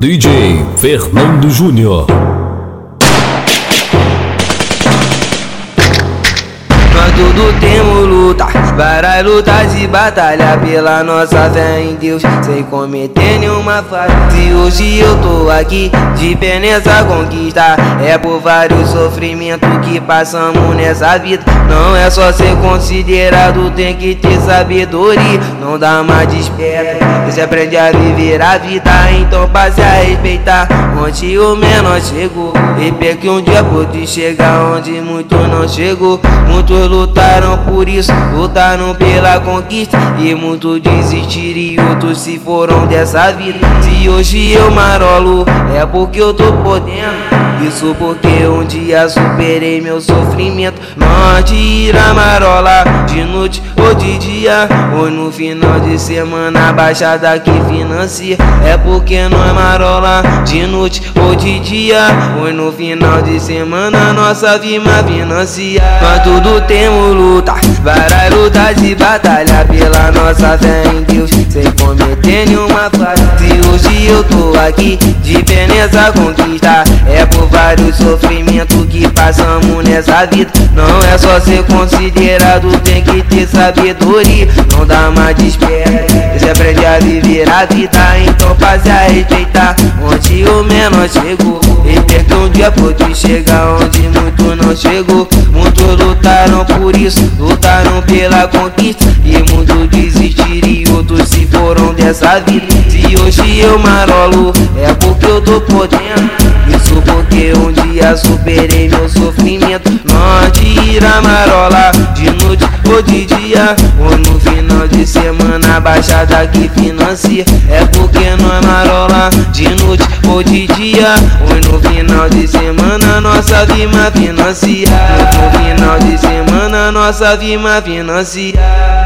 DJ Fernando Júnior. Temos luta, várias lutas e batalha pela nossa fé em Deus, sem cometer nenhuma falha. Se hoje eu tô aqui, de pé nessa conquista, é por vários sofrimentos que passamos nessa vida. Não é só ser considerado, tem que ter sabedoria, não dá mais desperta. Você aprende a viver a vida, então passe a respeitar. Onde o menor chegou, e que um dia pode chegar onde muito não chegou. Muitos lutaram por isso, lutaram pela conquista. E muitos desistiram e outros se foram dessa vida. Se hoje eu marolo, é porque eu tô podendo isso porque um dia superei meu sofrimento. Não tira marola de noite ou de dia Ou no final de semana baixada que financia. É porque não é marola de noite ou de dia Ou no final de semana nossa firma financia. Nós tudo temos luta, várias lutas e batalha Pela nossa fé em Deus, sem cometer nenhuma falha eu tô aqui, de pé nessa conquista É por vários sofrimentos que passamos nessa vida. Não é só ser considerado, tem que ter sabedoria. Não dá mais desespero, você aprende a viver a vida. Então passe a respeitar onde o menor chegou. E que um dia pode chegar onde muito não chegou. Muitos lutaram por isso, lutaram pela conquista. E muitos desistiram e outros se foram dessa vida Se hoje eu marolo, é porque eu tô podendo. Isso porque um dia superei meu sofrimento. Não tira marola de noite ou de dia. Ou no final de semana baixada que financia. É porque não é marola de noite ou de dia. Ou no final de semana nossa firma financia. No final de semana nossa firma financia